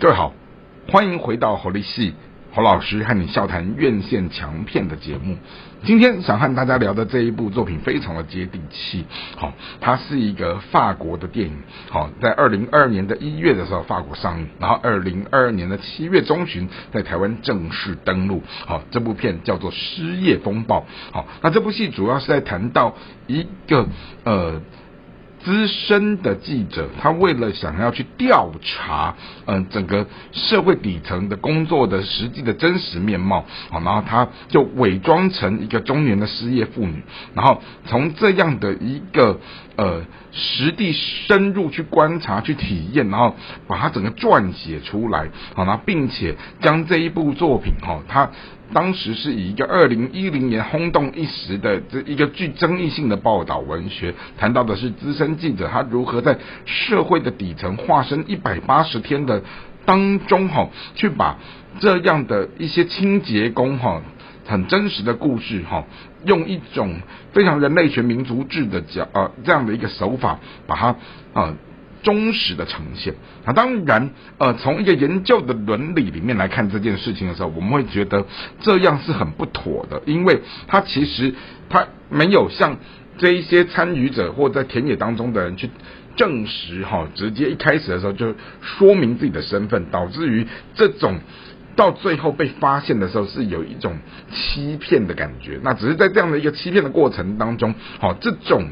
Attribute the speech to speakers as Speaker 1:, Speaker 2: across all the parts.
Speaker 1: 各位好，欢迎回到侯立系侯老师和你笑谈院线强片的节目。今天想和大家聊的这一部作品非常的接地气，好，它是一个法国的电影，好，在二零二二年的一月的时候法国上映，然后二零二二年的七月中旬在台湾正式登陆，好，这部片叫做《失业风暴》，好，那这部戏主要是在谈到一个呃。资深的记者，他为了想要去调查，嗯，整个社会底层的工作的实际的真实面貌，好，然后他就伪装成一个中年的失业妇女，然后从这样的一个呃实地深入去观察、去体验，然后把它整个撰写出来，好，然后并且将这一部作品，哈，他。当时是以一个二零一零年轰动一时的这一个具争议性的报道文学，谈到的是资深记者他如何在社会的底层化身一百八十天的当中哈，去把这样的一些清洁工哈，很真实的故事哈，用一种非常人类学民族志的角呃这样的一个手法，把它啊。忠实的呈现啊，当然，呃，从一个研究的伦理里面来看这件事情的时候，我们会觉得这样是很不妥的，因为他其实他没有像这一些参与者或在田野当中的人去证实哈，直接一开始的时候就说明自己的身份，导致于这种到最后被发现的时候是有一种欺骗的感觉。那只是在这样的一个欺骗的过程当中，好，这种。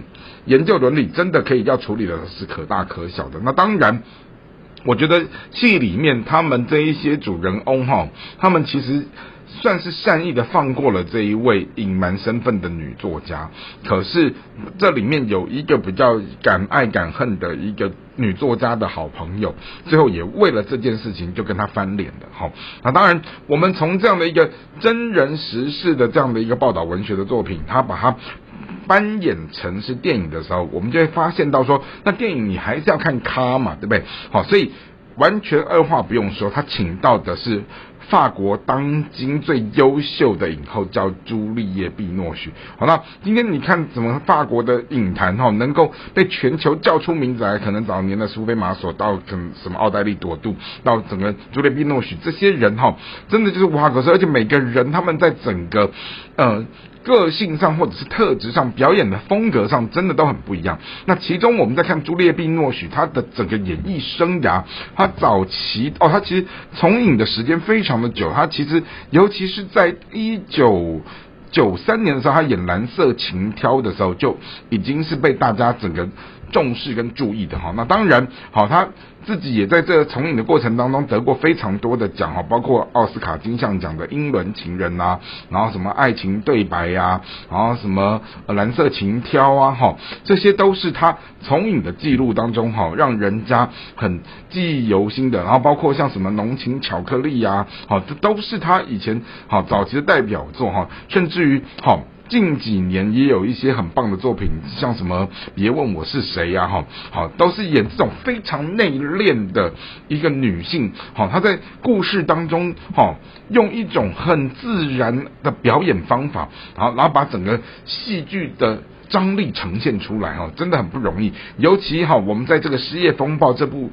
Speaker 1: 研究伦理真的可以要处理的是可大可小的。那当然，我觉得戏里面他们这一些主人翁哈，他们其实算是善意的放过了这一位隐瞒身份的女作家。可是这里面有一个比较敢爱敢恨的一个女作家的好朋友，最后也为了这件事情就跟他翻脸的。好，那当然，我们从这样的一个真人实事的这样的一个报道文学的作品，他把它。扮演成是电影的时候，我们就会发现到说，那电影你还是要看咖嘛，对不对？好，所以完全二话不用说，他请到的是法国当今最优秀的影后，叫朱丽叶·碧诺许。好，那今天你看怎么法国的影坛哈，能够被全球叫出名字来？可能早年的苏菲玛索到跟什么奥黛丽朵杜，到整个朱丽叶·碧诺许这些人哈，真的就是无话可说，而且每个人他们在整个呃。个性上或者是特质上，表演的风格上，真的都很不一样。那其中，我们在看朱丽叶·碧诺许她的整个演艺生涯，她早期哦，她其实从影的时间非常的久。她其实，尤其是在一九九三年的时候，她演《蓝色情挑》的时候，就已经是被大家整个重视跟注意的哈。那当然，好他。自己也在这从影的过程当中得过非常多的奖哈，包括奥斯卡金像奖的英伦情人呐，然后什么爱情对白呀，然后什么蓝色情挑啊哈，这些都是他从影的记录当中哈，让人家很记忆犹新的。然后包括像什么浓情巧克力呀，好，这都是他以前好早期的代表作哈，甚至于好。近几年也有一些很棒的作品，像什么别问我是谁呀，哈，好，都是演这种非常内敛的一个女性，好，她在故事当中，哈，用一种很自然的表演方法，然后然后把整个戏剧的张力呈现出来，哈，真的很不容易。尤其哈，我们在这个《失业风暴》这部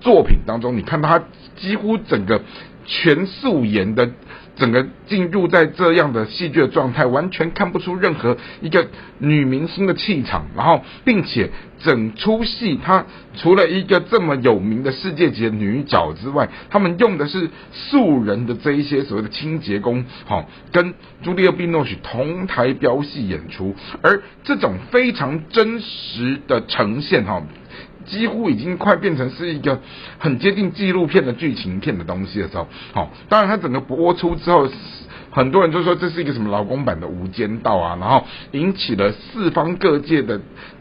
Speaker 1: 作品当中，你看到她几乎整个全素颜的。整个进入在这样的戏剧的状态，完全看不出任何一个女明星的气场。然后，并且整出戏，她除了一个这么有名的世界级的女角之外，他们用的是素人的这一些所谓的清洁工，好，跟朱丽叶·碧诺许同台飙戏演出，而这种非常真实的呈现，哈。几乎已经快变成是一个很接近纪录片的剧情片的东西的时候，好，当然它整个播出之后，很多人就说这是一个什么劳工版的《无间道》啊，然后引起了四方各界的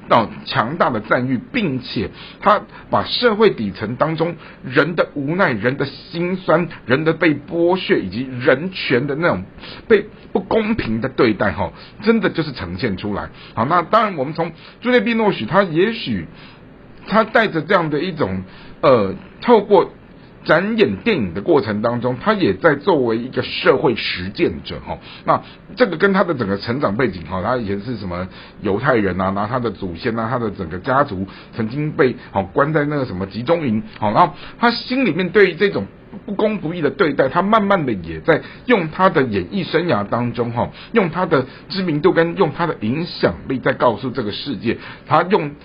Speaker 1: 到强大的赞誉，并且他把社会底层当中人的无奈、人的心酸、人的被剥削以及人权的那种被不公平的对待，哈，真的就是呈现出来。好，那当然我们从朱列比诺许，他也许。他带着这样的一种，呃，透过展演电影的过程当中，他也在作为一个社会实践者哈。那这个跟他的整个成长背景哈，他以前是什么犹太人啊，然后他的祖先啊，他的整个家族曾经被好关在那个什么集中营，好，然后他心里面对于这种。不公不义的对待，他慢慢的也在用他的演艺生涯当中，哈，用他的知名度跟用他的影响力，在告诉这个世界，他用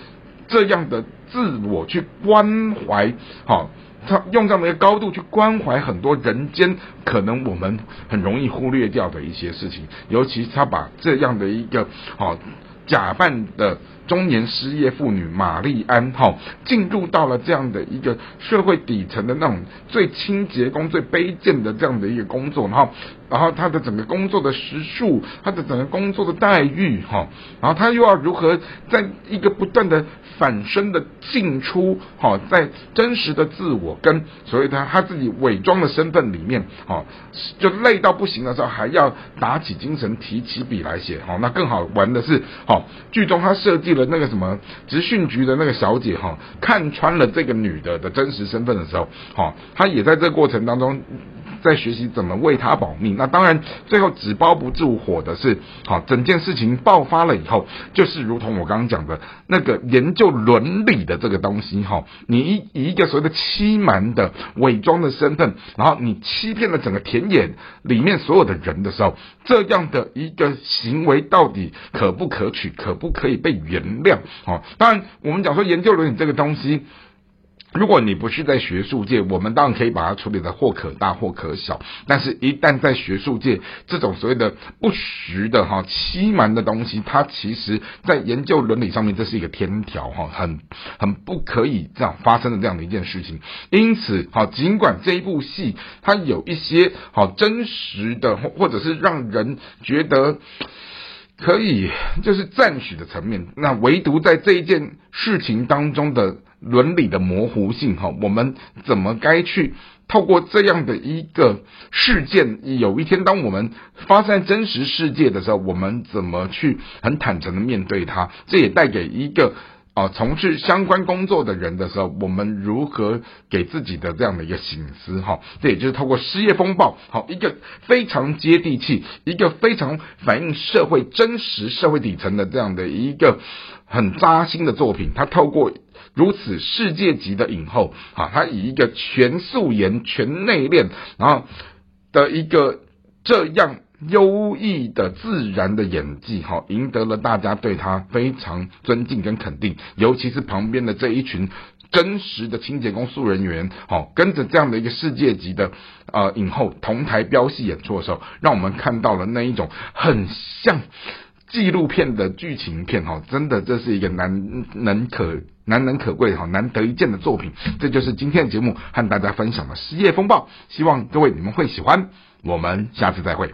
Speaker 1: 这样的自我去关怀，哈，他用这样的一个高度去关怀很多人间可能我们很容易忽略掉的一些事情，尤其他把这样的一个，好假扮的。中年失业妇女玛丽安哈进入到了这样的一个社会底层的那种最清洁工、最卑贱的这样的一个工作，然后，然后他的整个工作的时数，他的整个工作的待遇哈，然后他又要如何在一个不断的反身的进出哈，在真实的自我跟所谓的他自己伪装的身份里面哈，就累到不行的时候，还要打起精神提起笔来写哈，那更好玩的是哈，剧中他设计了。那个什么执训局的那个小姐哈，看穿了这个女的的真实身份的时候，哈，她也在这过程当中在学习怎么为他保命。那当然，最后纸包不住火的是，好，整件事情爆发了以后，就是如同我刚刚讲的那个研究伦理的这个东西哈，你以一个所谓的欺瞒的伪装的身份，然后你欺骗了整个田野里面所有的人的时候，这样的一个行为到底可不可取，可不可以被原？量哦，当然，我们讲说研究伦理这个东西，如果你不是在学术界，我们当然可以把它处理的或可大或可小。但是，一旦在学术界，这种所谓的不实的哈欺瞒的东西，它其实在研究伦理上面，这是一个天条哈，很很不可以这样发生的这样的一件事情。因此，好，尽管这一部戏它有一些好真实的，或者是让人觉得。可以，就是赞许的层面。那唯独在这一件事情当中的伦理的模糊性，哈，我们怎么该去透过这样的一个事件，有一天当我们发生在真实世界的时候，我们怎么去很坦诚的面对它？这也带给一个。啊，从事相关工作的人的时候，我们如何给自己的这样的一个醒思？哈，这也就是透过失业风暴，好一个非常接地气，一个非常反映社会真实社会底层的这样的一个很扎心的作品。他透过如此世界级的影后，啊，他以一个全素颜、全内敛，然后的一个这样。优异的自然的演技，哈，赢得了大家对他非常尊敬跟肯定。尤其是旁边的这一群真实的清洁工素人员，好，跟着这样的一个世界级的呃影后同台飙戏演出的时候，让我们看到了那一种很像纪录片的剧情片，哈，真的这是一个难能可难能可贵，哈，难得一见的作品。这就是今天的节目和大家分享的《失业风暴》，希望各位你们会喜欢。我们下次再会。